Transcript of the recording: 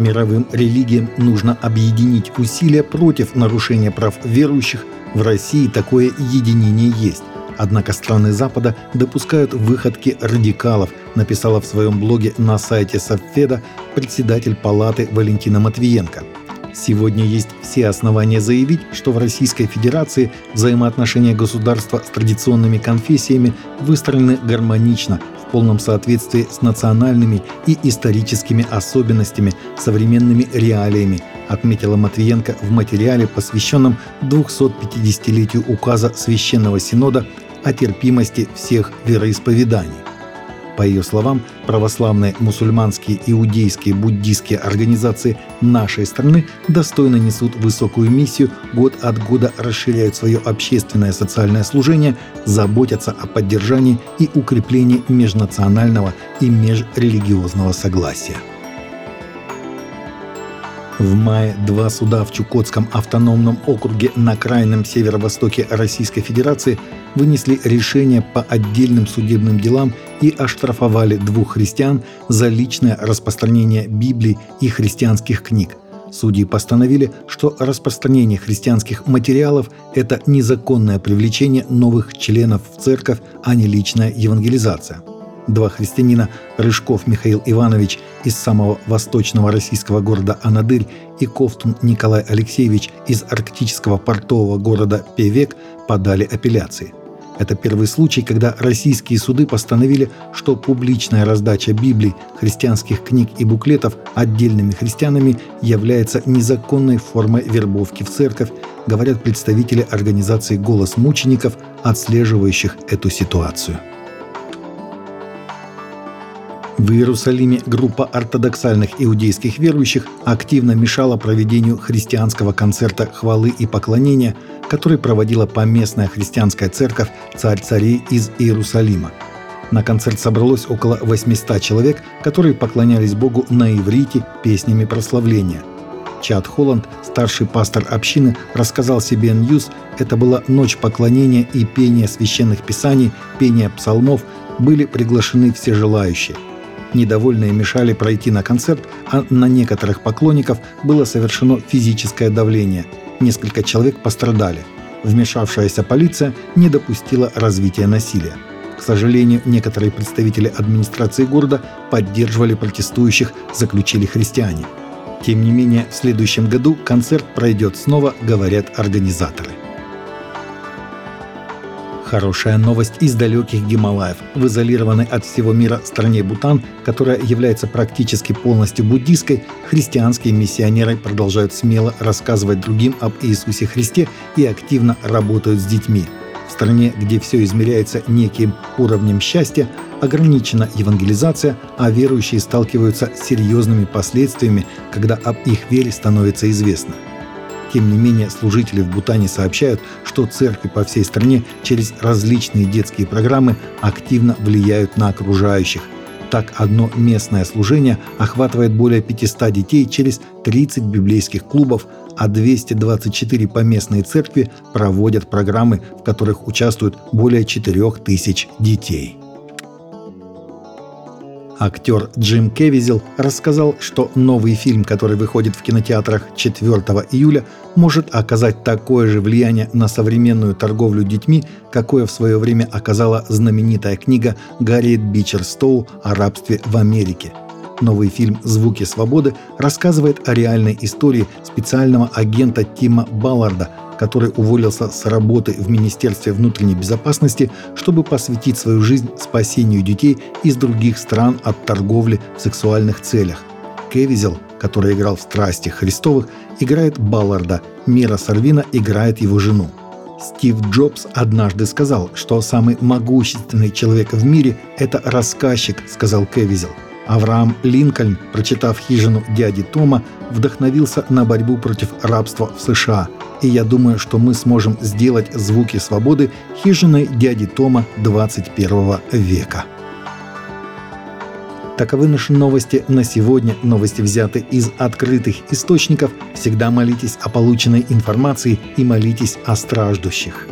Мировым религиям нужно объединить усилия против нарушения прав верующих. В России такое единение есть. Однако страны Запада допускают выходки радикалов, написала в своем блоге на сайте Совфеда председатель палаты Валентина Матвиенко. Сегодня есть все основания заявить, что в Российской Федерации взаимоотношения государства с традиционными конфессиями выстроены гармонично, в полном соответствии с национальными и историческими особенностями, современными реалиями, отметила Матвиенко в материале, посвященном 250-летию указа Священного Синода о терпимости всех вероисповеданий. По ее словам, православные, мусульманские, иудейские, буддийские организации нашей страны достойно несут высокую миссию, год от года расширяют свое общественное социальное служение, заботятся о поддержании и укреплении межнационального и межрелигиозного согласия. В мае два суда в Чукотском автономном округе на крайнем северо-востоке Российской Федерации вынесли решение по отдельным судебным делам и оштрафовали двух христиан за личное распространение Библии и христианских книг. Судьи постановили, что распространение христианских материалов – это незаконное привлечение новых членов в церковь, а не личная евангелизация – Два христианина Рыжков Михаил Иванович из самого восточного российского города Анадырь и Ковтун Николай Алексеевич из арктического портового города Певек подали апелляции. Это первый случай, когда российские суды постановили, что публичная раздача Библии, христианских книг и буклетов отдельными христианами является незаконной формой вербовки в церковь, говорят представители организации «Голос мучеников», отслеживающих эту ситуацию. В Иерусалиме группа ортодоксальных иудейских верующих активно мешала проведению христианского концерта хвалы и поклонения, который проводила поместная христианская церковь «Царь царей» из Иерусалима. На концерт собралось около 800 человек, которые поклонялись Богу на иврите песнями прославления. Чад Холланд, старший пастор общины, рассказал CBN News, это была ночь поклонения и пения священных писаний, пения псалмов, были приглашены все желающие – Недовольные мешали пройти на концерт, а на некоторых поклонников было совершено физическое давление. Несколько человек пострадали. Вмешавшаяся полиция не допустила развития насилия. К сожалению, некоторые представители администрации города поддерживали протестующих, заключили христиане. Тем не менее, в следующем году концерт пройдет снова, говорят организаторы. Хорошая новость из далеких Гималаев. В изолированной от всего мира стране Бутан, которая является практически полностью буддийской, христианские миссионеры продолжают смело рассказывать другим об Иисусе Христе и активно работают с детьми. В стране, где все измеряется неким уровнем счастья, ограничена евангелизация, а верующие сталкиваются с серьезными последствиями, когда об их вере становится известно – тем не менее, служители в Бутане сообщают, что церкви по всей стране через различные детские программы активно влияют на окружающих. Так, одно местное служение охватывает более 500 детей через 30 библейских клубов, а 224 поместные церкви проводят программы, в которых участвуют более 4000 детей. Актер Джим Кевизел рассказал, что новый фильм, который выходит в кинотеатрах 4 июля, может оказать такое же влияние на современную торговлю детьми, какое в свое время оказала знаменитая книга Гарриет Бичер Стоу о рабстве в Америке. Новый фильм «Звуки свободы» рассказывает о реальной истории специального агента Тима Балларда, который уволился с работы в Министерстве внутренней безопасности, чтобы посвятить свою жизнь спасению детей из других стран от торговли в сексуальных целях. Кевизел, который играл в «Страсти Христовых», играет Балларда, Мира Сарвина играет его жену. Стив Джобс однажды сказал, что самый могущественный человек в мире – это рассказчик, сказал Кевизел. Авраам Линкольн, прочитав «Хижину дяди Тома», вдохновился на борьбу против рабства в США. И я думаю, что мы сможем сделать «Звуки свободы» хижиной дяди Тома 21 века. Таковы наши новости на сегодня. Новости взяты из открытых источников. Всегда молитесь о полученной информации и молитесь о страждущих.